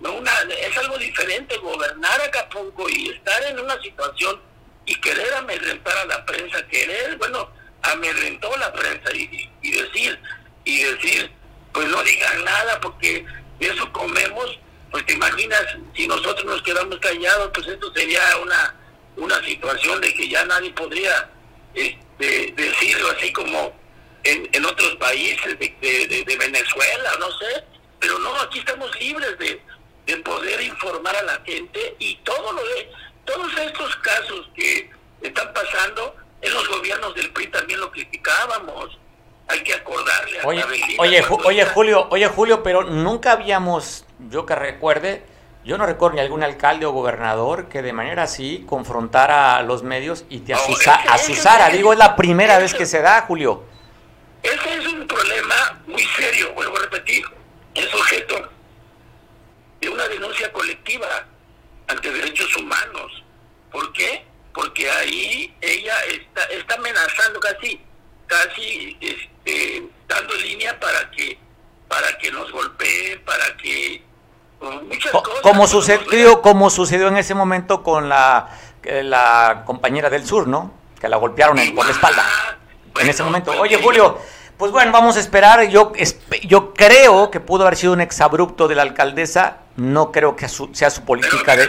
No, una, es algo diferente gobernar Acapulco y estar en una situación y querer amedrentar a la prensa, querer, bueno, amedrentó la prensa y, y, decir, y decir, pues no digan nada porque eso comemos, pues te imaginas, si nosotros nos quedamos callados, pues esto sería una, una situación de que ya nadie podría este, decirlo así como en, en otros países de, de, Venezuela, no sé, pero no, aquí estamos libres de, de poder informar a la gente y todo lo de, todos estos casos que están pasando, en los gobiernos del PRI también lo criticábamos. Hay que acordarle a oye, oye, oye Julio, oye Julio, pero nunca habíamos, yo que recuerde, yo no recuerdo ni algún alcalde o gobernador que de manera así confrontara a los medios y te asusara. Digo, es la primera vez que se da, Julio. Ese es un problema muy serio, vuelvo a repetir. Es objeto de una denuncia colectiva ante derechos humanos. ¿Por qué? porque ahí ella está, está amenazando casi, casi este, dando línea para que, para que nos golpeen, para que muchas cosas. Como sucedió, como sucedió en ese momento con la, la compañera del sur, ¿no? Que la golpearon por la espalda. En ese momento. Oye, Julio, pues bueno, vamos a esperar. Yo, yo creo que pudo haber sido un exabrupto de la alcaldesa. No creo que sea su política de.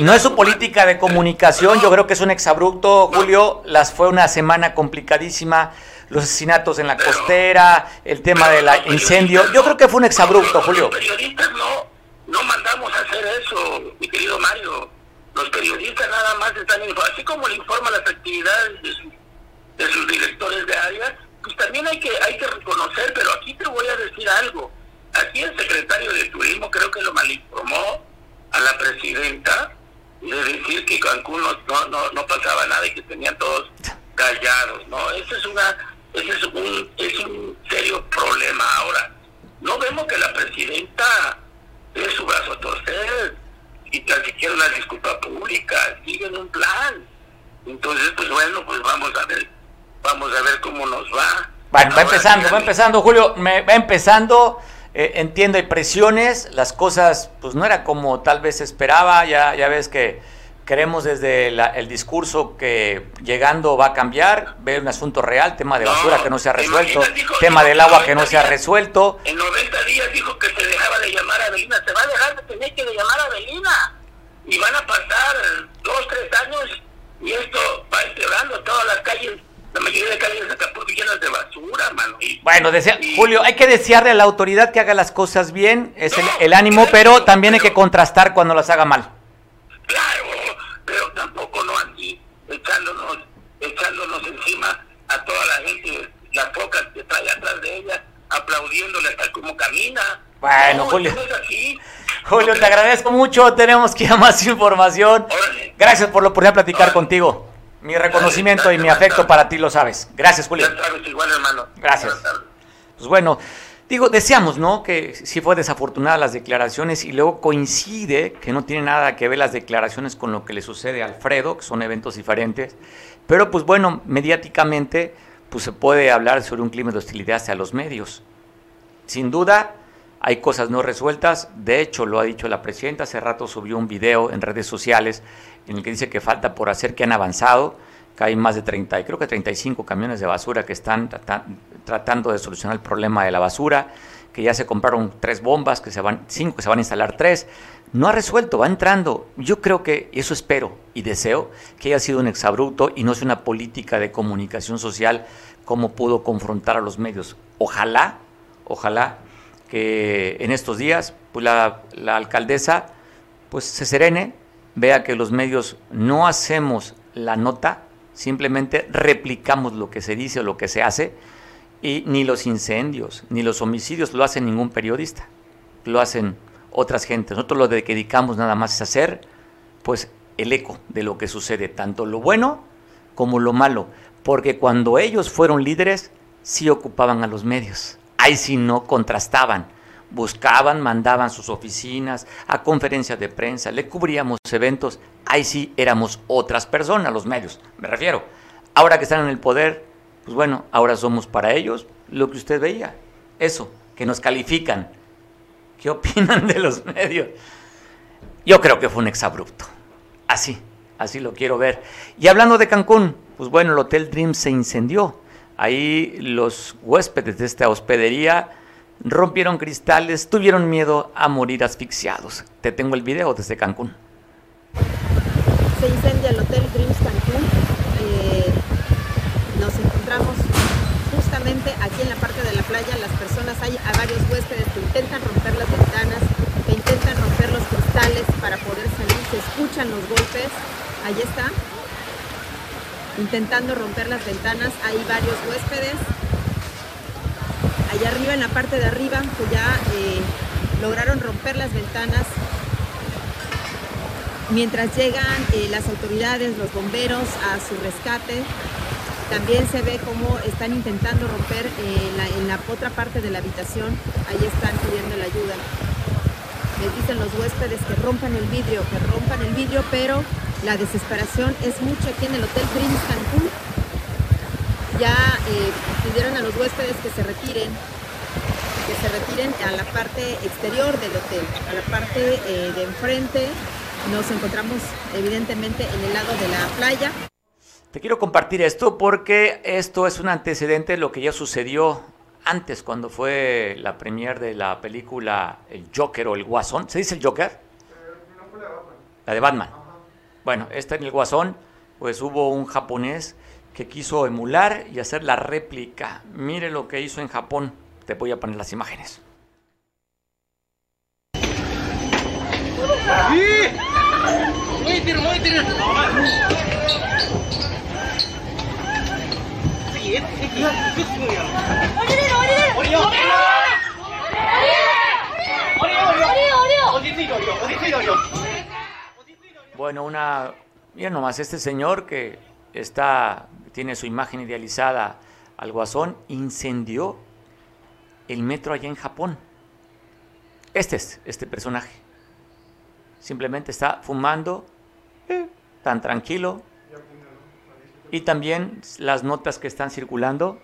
No es su política de comunicación. Yo creo que es un exabrupto, Julio. Las fue una semana complicadísima. Los asesinatos en la costera, el tema del incendio. Yo creo que fue un exabrupto, Julio. Los periodistas no, no mandamos a hacer eso, mi querido Mario. Los periodistas nada más están informando, así como le informan las actividades de, de sus directores de área pues también hay que hay que reconocer, pero aquí te voy a decir algo. Aquí el secretario de Turismo creo que lo malinformó a la presidenta de decir que Cancún no, no, no, pasaba nada y que tenían todos callados, ¿no? Ese es una ese es un es un serio problema ahora. No vemos que la presidenta dé su brazo a torcer y tan siquiera una disculpa pública, siguen un plan. Entonces, pues bueno, pues vamos a ver vamos a ver cómo nos va. Bueno, va empezando, va empezando, Julio, me, va empezando. Eh, entiendo, hay presiones, las cosas pues no era como tal vez esperaba, ya, ya ves que queremos desde el discurso que llegando va a cambiar, ver un asunto real, tema de basura que no se ha resuelto, tema del agua que no se ha resuelto. En 90 días dijo que se dejaba de llamar a Belina, se va a dejar de tener que llamar a Belina y van a pasar dos, tres años y esto va empeorando todas las calles la mayoría de calles de Acapulco llenas de basura, mano. Y, bueno, desea, y, Julio, hay que desearle a la autoridad que haga las cosas bien, es no, el, el, ánimo, claro, pero también pero, hay que contrastar cuando las haga mal. Claro, pero tampoco no así, echándonos, echándonos encima a toda la gente, las pocas que trae atrás de ella, aplaudiéndole tal como camina. Bueno, no, Julio. Julio, te agradezco mucho. Tenemos que ir a más información. Gracias por la oportunidad de platicar contigo. Mi reconocimiento y mi afecto para ti lo sabes. Gracias, Julio. igual, hermano. Gracias. Pues bueno, digo, deseamos, ¿no? Que si fue desafortunada las declaraciones y luego coincide que no tiene nada que ver las declaraciones con lo que le sucede a Alfredo, que son eventos diferentes. Pero pues bueno, mediáticamente pues se puede hablar sobre un clima de hostilidad hacia los medios. Sin duda, hay cosas no resueltas. De hecho, lo ha dicho la presidenta. Hace rato subió un video en redes sociales en el que dice que falta por hacer, que han avanzado, que hay más de 30, creo que 35 camiones de basura que están tratando de solucionar el problema de la basura, que ya se compraron tres bombas, que se van, cinco que se van a instalar tres. No ha resuelto, va entrando. Yo creo que, eso espero y deseo, que haya sido un exabrupto y no sea una política de comunicación social como pudo confrontar a los medios. Ojalá, ojalá que en estos días pues la, la alcaldesa pues se serene, vea que los medios no hacemos la nota, simplemente replicamos lo que se dice o lo que se hace, y ni los incendios, ni los homicidios lo hace ningún periodista, lo hacen otras gentes. Nosotros lo que dedicamos nada más es hacer, pues, el eco de lo que sucede, tanto lo bueno como lo malo, porque cuando ellos fueron líderes, sí ocupaban a los medios, ahí sí no contrastaban buscaban, mandaban sus oficinas a conferencias de prensa, le cubríamos eventos, ahí sí éramos otras personas, los medios, me refiero. Ahora que están en el poder, pues bueno, ahora somos para ellos lo que usted veía, eso, que nos califican. ¿Qué opinan de los medios? Yo creo que fue un exabrupto, así, así lo quiero ver. Y hablando de Cancún, pues bueno, el Hotel Dream se incendió. Ahí los huéspedes de esta hospedería rompieron cristales, tuvieron miedo a morir asfixiados. Te tengo el video desde Cancún. Se incendia el Hotel Dreams Cancún. Eh, nos encontramos justamente aquí en la parte de la playa. Las personas, hay a varios huéspedes que intentan romper las ventanas, que intentan romper los cristales para poder salir. Se escuchan los golpes. Ahí está. Intentando romper las ventanas. Hay varios huéspedes allá arriba, en la parte de arriba, que ya eh, lograron romper las ventanas. Mientras llegan eh, las autoridades, los bomberos a su rescate, también se ve cómo están intentando romper eh, en la otra parte de la habitación. Ahí están pidiendo la ayuda. Les dicen los huéspedes que rompan el vidrio, que rompan el vidrio, pero la desesperación es mucha aquí en el Hotel Prince Cancún ya eh, pidieron a los huéspedes que se retiren, que se retiren a la parte exterior del hotel, a la parte eh, de enfrente. Nos encontramos evidentemente en el lado de la playa. Te quiero compartir esto porque esto es un antecedente de lo que ya sucedió antes cuando fue la premier de la película El Joker o El Guasón. ¿Se dice el Joker? La de Batman. Bueno, esta en el Guasón, pues hubo un japonés que quiso emular y hacer la réplica. Mire lo que hizo en Japón. Te voy a poner las imágenes. Bueno, una... Mira nomás, este señor que está tiene su imagen idealizada al guasón, incendió el metro allá en Japón. Este es este personaje. Simplemente está fumando, eh, tan tranquilo. Y también las notas que están circulando,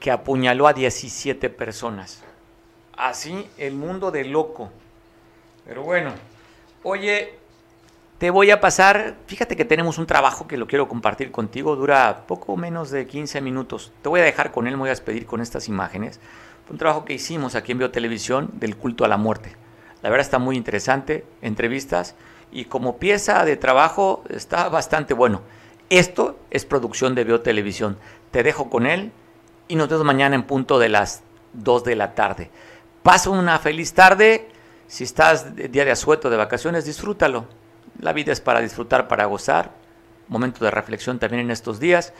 que apuñaló a 17 personas. Así el mundo de loco. Pero bueno, oye, te voy a pasar, fíjate que tenemos un trabajo que lo quiero compartir contigo, dura poco menos de 15 minutos. Te voy a dejar con él, me voy a despedir con estas imágenes. Fue un trabajo que hicimos aquí en Biotelevisión del culto a la muerte. La verdad está muy interesante, entrevistas, y como pieza de trabajo está bastante bueno. Esto es producción de Biotelevisión. Te dejo con él y nos vemos mañana en punto de las 2 de la tarde. Pasa una feliz tarde. Si estás día de asueto, de vacaciones, disfrútalo la vida es para disfrutar, para gozar. Momento de reflexión también en estos días.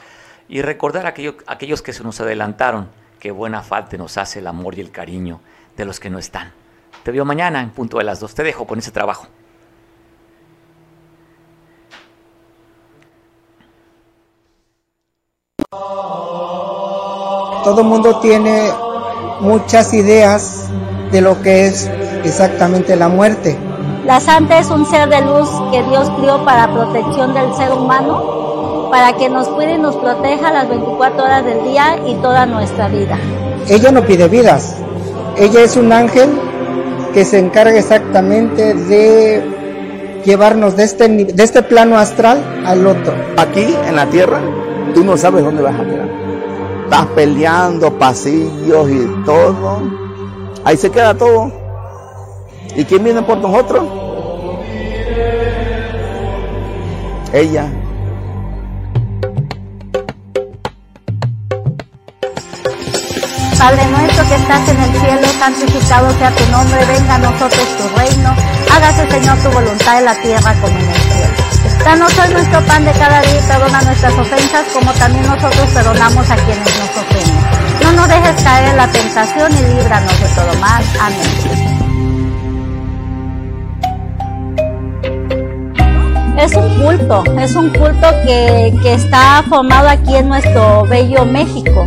Y recordar a aquellos que se nos adelantaron, que buena falta nos hace el amor y el cariño de los que no están. Te veo mañana en punto de las dos. Te dejo con ese trabajo. Todo el mundo tiene muchas ideas de lo que es exactamente la muerte. La santa es un ser de luz que Dios crió para protección del ser humano, para que nos cuide y nos proteja las 24 horas del día y toda nuestra vida. Ella no pide vidas, ella es un ángel que se encarga exactamente de llevarnos de este, de este plano astral al otro. Aquí en la tierra, tú no sabes dónde vas a quedar. Estás peleando pasillos y todo. Ahí se queda todo. ¿Y quién viene por nosotros? Ella. Padre nuestro que estás en el cielo, santificado sea tu nombre, venga a nosotros tu reino, hágase Señor tu voluntad en la tierra como en el cielo. Danos hoy nuestro pan de cada día y perdona nuestras ofensas como también nosotros perdonamos a quienes nos ofenden. No nos dejes caer en la tentación y líbranos de todo mal. Amén. Es un culto, es un culto que, que está formado aquí en nuestro bello México.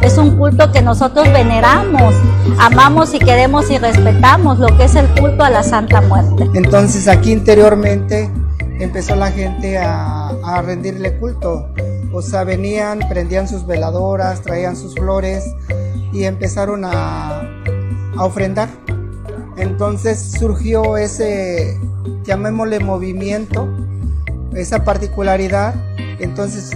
Es un culto que nosotros veneramos, amamos y queremos y respetamos lo que es el culto a la Santa Muerte. Entonces aquí interiormente empezó la gente a, a rendirle culto. O sea, venían, prendían sus veladoras, traían sus flores y empezaron a, a ofrendar. Entonces surgió ese, llamémosle movimiento, esa particularidad. Entonces,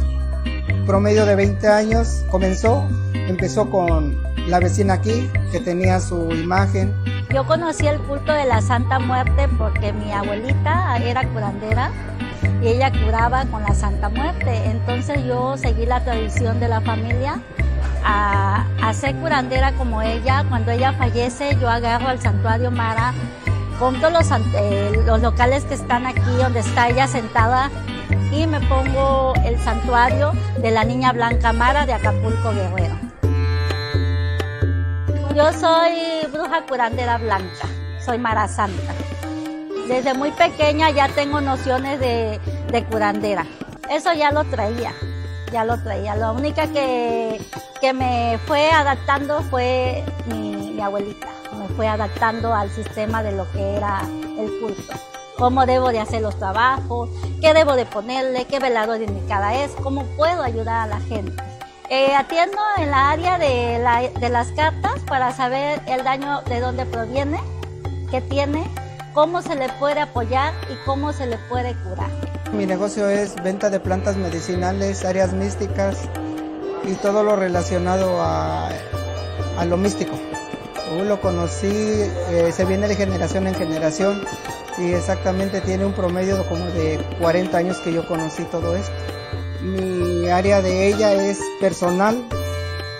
promedio de 20 años comenzó, empezó con la vecina aquí, que tenía su imagen. Yo conocí el culto de la Santa Muerte porque mi abuelita era curandera y ella curaba con la Santa Muerte. Entonces yo seguí la tradición de la familia a, a ser curandera como ella. Cuando ella fallece, yo agarro al santuario Mara, compro los, eh, los locales que están aquí donde está ella sentada y me pongo el santuario de la niña Blanca Mara de Acapulco Guerrero. Yo soy bruja curandera blanca, soy Mara Santa. Desde muy pequeña ya tengo nociones de, de curandera. Eso ya lo traía, ya lo traía. Lo única que, que me fue adaptando fue mi abuelita. Me fue adaptando al sistema de lo que era el culto cómo debo de hacer los trabajos, qué debo de ponerle, qué velador indicada es, cómo puedo ayudar a la gente. Eh, atiendo en la área de, la, de las cartas para saber el daño de dónde proviene, qué tiene, cómo se le puede apoyar y cómo se le puede curar. Mi negocio es venta de plantas medicinales, áreas místicas y todo lo relacionado a, a lo místico. Yo lo conocí, eh, se viene de generación en generación y exactamente tiene un promedio como de 40 años que yo conocí todo esto. Mi área de ella es personal,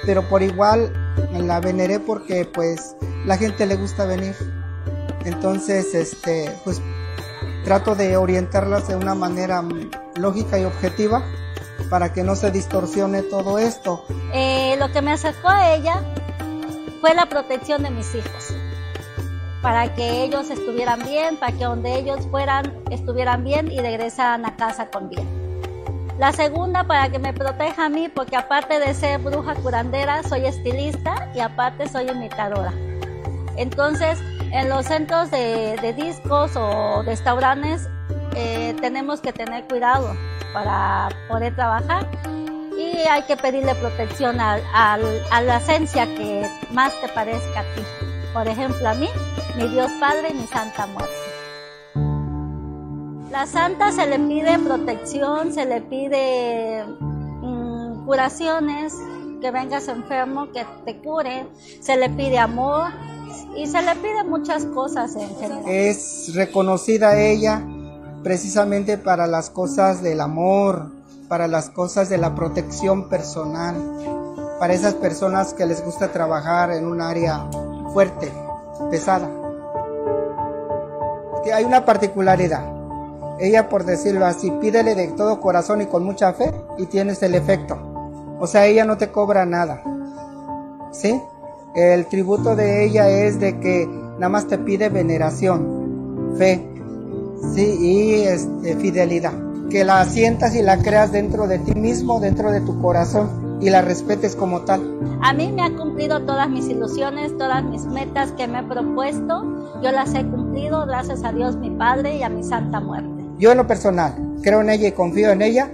pero por igual la veneré porque pues la gente le gusta venir. Entonces, este, pues trato de orientarlas de una manera lógica y objetiva para que no se distorsione todo esto. Eh, lo que me acercó a ella fue la protección de mis hijos para que ellos estuvieran bien, para que donde ellos fueran estuvieran bien y regresaran a casa con bien. La segunda, para que me proteja a mí, porque aparte de ser bruja curandera, soy estilista y aparte soy imitadora. Entonces, en los centros de, de discos o restaurantes eh, tenemos que tener cuidado para poder trabajar y hay que pedirle protección a, a, a la esencia que más te parezca a ti. Por ejemplo, a mí, mi Dios Padre y mi Santa Muerte. La Santa se le pide protección, se le pide mmm, curaciones, que vengas enfermo, que te cure, se le pide amor y se le pide muchas cosas en general. Es reconocida ella precisamente para las cosas del amor, para las cosas de la protección personal, para esas personas que les gusta trabajar en un área fuerte, pesada. Hay una particularidad. Ella, por decirlo así, pídele de todo corazón y con mucha fe y tienes el efecto. O sea, ella no te cobra nada. ¿Sí? El tributo de ella es de que nada más te pide veneración, fe, sí, y este, fidelidad. Que la sientas y la creas dentro de ti mismo, dentro de tu corazón y la respetes como tal. A mí me ha cumplido todas mis ilusiones, todas mis metas que me he propuesto. Yo las he cumplido gracias a Dios mi Padre y a mi Santa Muerte. Yo en lo personal creo en ella y confío en ella.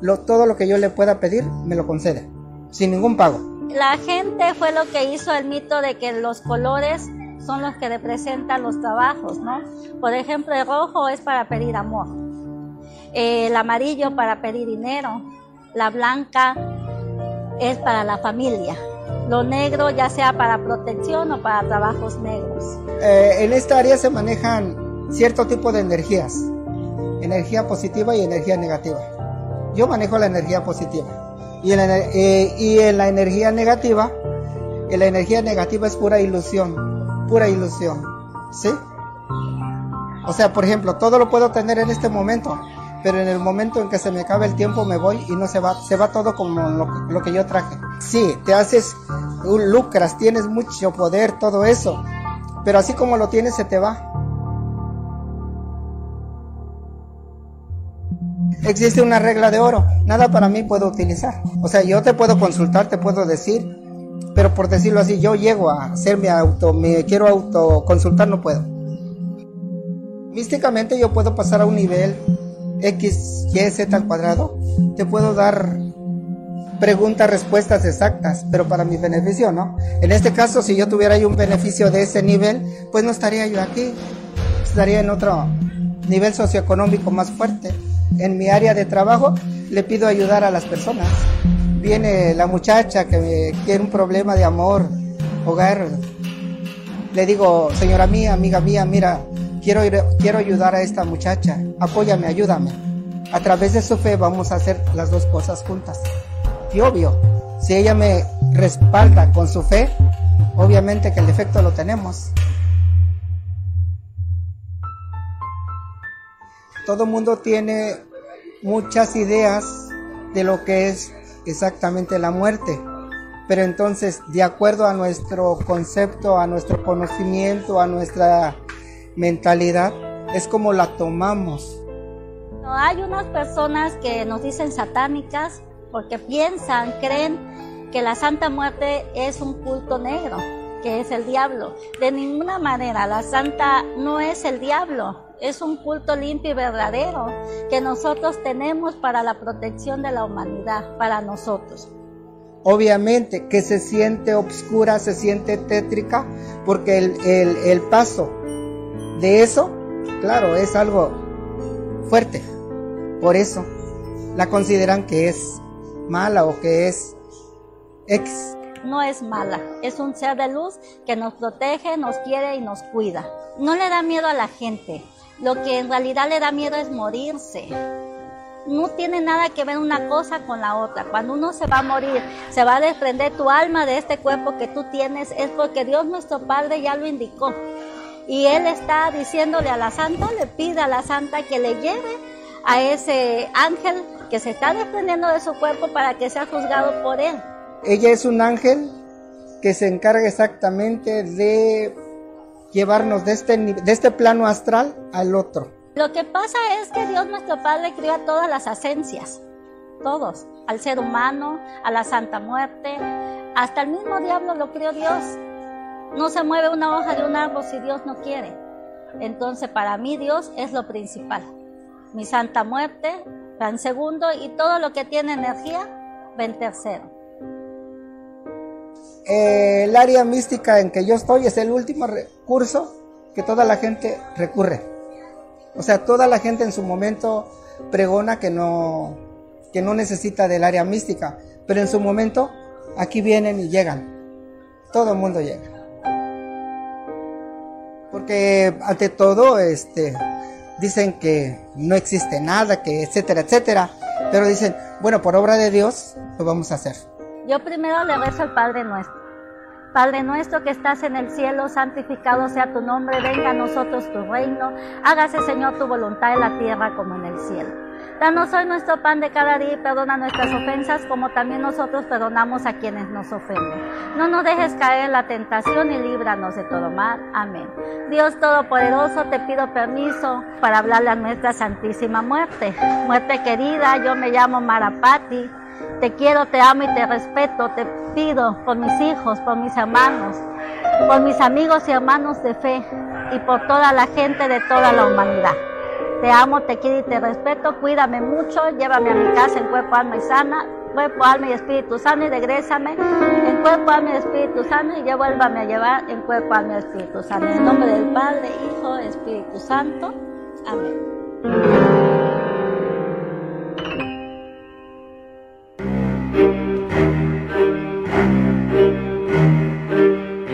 Lo, todo lo que yo le pueda pedir me lo concede, sin ningún pago. La gente fue lo que hizo el mito de que los colores son los que representan los trabajos, ¿no? Por ejemplo, el rojo es para pedir amor, el amarillo para pedir dinero, la blanca es para la familia, lo negro ya sea para protección o para trabajos negros. Eh, en esta área se manejan cierto tipo de energías, energía positiva y energía negativa. Yo manejo la energía positiva. Y en la, eh, y en la energía negativa, en la energía negativa es pura ilusión, pura ilusión. ¿Sí? O sea, por ejemplo, todo lo puedo tener en este momento, pero en el momento en que se me acabe el tiempo me voy y no se va, se va todo como lo, que yo traje. Sí, te haces, lucras, tienes mucho poder, todo eso, pero así como lo tienes se te va. existe una regla de oro. Nada para mí puedo utilizar. O sea, yo te puedo consultar, te puedo decir, pero por decirlo así, yo llego a hacerme auto, me quiero autoconsultar, no puedo. Místicamente yo puedo pasar a un nivel X, Y, Z al cuadrado. Te puedo dar preguntas, respuestas exactas, pero para mi beneficio, ¿no? En este caso, si yo tuviera un beneficio de ese nivel, pues no estaría yo aquí. Estaría en otro nivel socioeconómico más fuerte en mi área de trabajo le pido ayudar a las personas. Viene la muchacha que tiene un problema de amor, hogar. Le digo, señora mía, amiga mía, mira, quiero, quiero ayudar a esta muchacha. Apóyame, ayúdame. A través de su fe vamos a hacer las dos cosas juntas. Y obvio, si ella me respalda con su fe, obviamente que el defecto lo tenemos. todo mundo tiene muchas ideas de lo que es exactamente la muerte. Pero entonces, de acuerdo a nuestro concepto, a nuestro conocimiento, a nuestra mentalidad, es como la tomamos. Hay unas personas que nos dicen satánicas porque piensan, creen que la Santa Muerte es un culto negro, que es el diablo. De ninguna manera, la Santa no es el diablo, es un culto limpio y verdadero que nosotros tenemos para la protección de la humanidad, para nosotros. Obviamente que se siente obscura, se siente tétrica, porque el, paso de eso, claro, es algo fuerte. Por eso la consideran que es mala o que es X. No es mala, es un ser de luz que nos protege, nos quiere y nos cuida. No le da miedo a la gente, lo que en realidad le da miedo es morirse. No tiene nada que ver una cosa con la otra. Cuando uno se va a morir, se va a desprender tu alma de este cuerpo que tú tienes, es porque Dios nuestro Padre ya lo indicó. Y Él está diciéndole a la santa, le pide a la santa que le lleve a ese ángel que se está desprendiendo de su cuerpo para que sea juzgado por Él. Ella es un ángel que se encarga exactamente de llevarnos de este, de este plano astral al otro. Lo que pasa es que Dios nuestro Padre crió a todas las esencias, todos, al ser humano, a la Santa Muerte, hasta el mismo diablo lo crió Dios. No se mueve una hoja de un árbol si Dios no quiere. Entonces para mí Dios es lo principal. Mi Santa Muerte va en segundo y todo lo que tiene energía va en tercero. Eh, el área mística en que yo estoy es el último recurso que toda la gente recurre. O sea, toda la gente en su momento pregona que no, que no necesita del área mística, pero en su momento aquí vienen y llegan. Todo el mundo llega. Porque ante todo, este, dicen que no existe nada, que etcétera, etcétera. Pero dicen, bueno, por obra de Dios, lo vamos a hacer. Yo primero le rezo al Padre nuestro. Padre nuestro que estás en el cielo, santificado sea tu nombre, venga a nosotros tu reino, hágase Señor tu voluntad en la tierra como en el cielo. Danos hoy nuestro pan de cada día y perdona nuestras ofensas como también nosotros perdonamos a quienes nos ofenden. No nos dejes caer en la tentación y líbranos de todo mal. Amén. Dios Todopoderoso, te pido permiso para hablarle a nuestra Santísima Muerte. Muerte querida, yo me llamo Marapati. Te quiero, te amo y te respeto. Te pido por mis hijos, por mis hermanos, por mis amigos y hermanos de fe y por toda la gente de toda la humanidad. Te amo, te quiero y te respeto. Cuídame mucho. Llévame a mi casa en cuerpo, alma y sana. Cuerpo, alma y espíritu sano y regrésame en cuerpo, alma y espíritu sano y ya vuélvame a llevar en cuerpo, alma y espíritu sano. En nombre del Padre, Hijo, Espíritu Santo. Amén.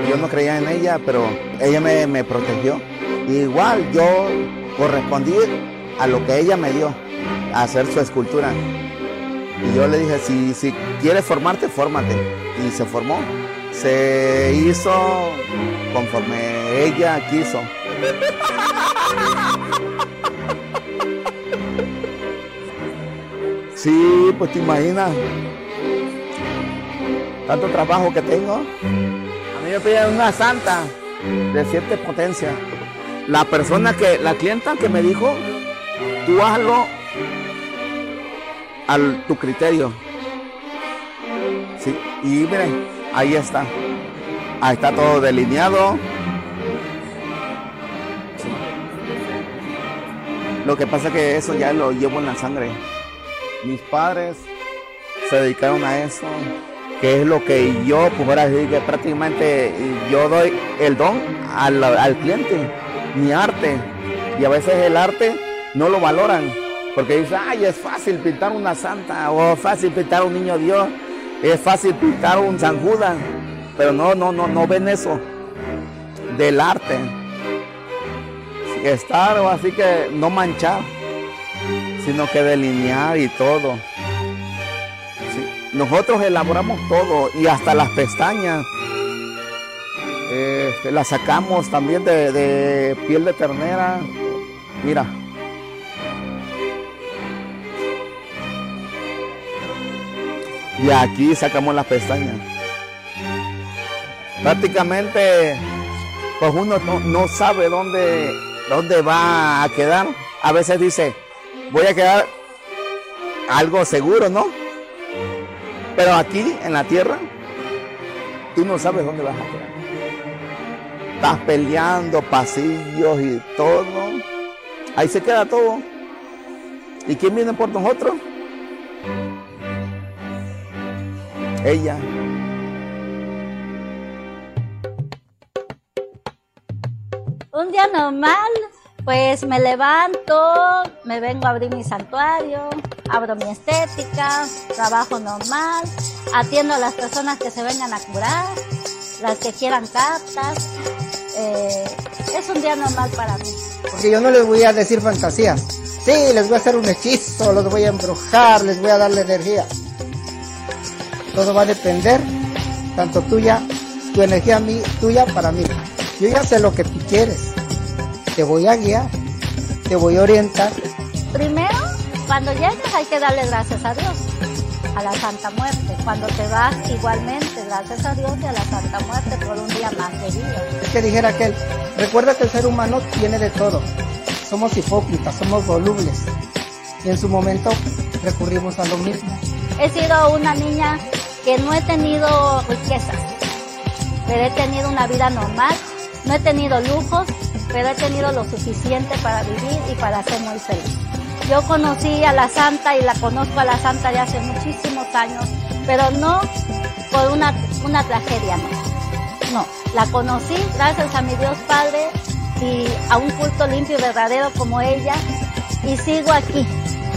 Yo no creía en ella, pero ella me, me protegió. Igual yo correspondí a lo que ella me dio, a hacer su escultura. Y yo le dije, si, si quieres formarte, fórmate. Y se formó. Se hizo conforme ella quiso. Sí, pues te imaginas. Tanto trabajo que tengo. A mí me piden una santa de siete potencias. La persona que, la clienta que me dijo, tú hazlo a tu criterio. Sí, y miren, ahí está. Ahí está todo delineado. Lo que pasa que eso ya lo llevo en la sangre. Mis padres se dedicaron a eso, que es lo que yo, pues ahora sí que prácticamente yo doy el don al, al cliente, mi arte. Y a veces el arte no lo valoran, porque dicen, ay, es fácil pintar una santa, o es fácil pintar un niño Dios, es fácil pintar un San Judas, pero no, no, no, no ven eso del arte. Estar así que no manchar, sino que delinear y todo. Nosotros elaboramos todo y hasta las pestañas. Este, las sacamos también de, de piel de ternera. Mira. Y aquí sacamos las pestañas. Prácticamente, pues uno no, no sabe dónde, dónde va a quedar. A veces dice, voy a quedar algo seguro, ¿no? Pero aquí, en la tierra, tú no sabes dónde vas a quedar. Estás peleando pasillos y todo. Ahí se queda todo. ¿Y quién viene por nosotros? Ella. Un día normal, pues me levanto, me vengo a abrir mi santuario, abro mi estética, trabajo normal, atiendo a las personas que se vengan a curar, las que quieran cartas. Es un día normal para mí. Porque yo no les voy a decir fantasías. Sí, les voy a hacer un hechizo, los voy a embrujar, les voy a darle energía. Todo va a depender, tanto tuya, tu energía mí, tuya para mí. Yo ya sé lo que tú quieres. Te voy a guiar, te voy a orientar. Primero, cuando llegues hay que darle gracias a Dios, a la Santa Muerte. Cuando te vas, igualmente, gracias a Dios y a la Santa Muerte por un día más de vida. Es que dijera aquel, recuerda que el ser humano tiene de todo. Somos hipócritas, somos volubles. Y en su momento recurrimos a lo mismo. He sido una niña que no he tenido riquezas, pero he tenido una vida normal, no he tenido lujos, pero he tenido lo suficiente para vivir y para ser muy feliz. Yo conocí a la Santa y la conozco a la Santa de hace muchísimos años, pero no por una, una tragedia, no. No, la conocí gracias a mi Dios Padre y a un culto limpio y verdadero como ella y sigo aquí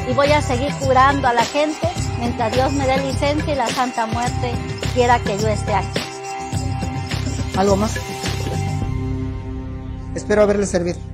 y voy a seguir curando a la gente mientras Dios me dé licencia y la Santa Muerte quiera que yo esté aquí. ¿Algo más? Espero haberle servido.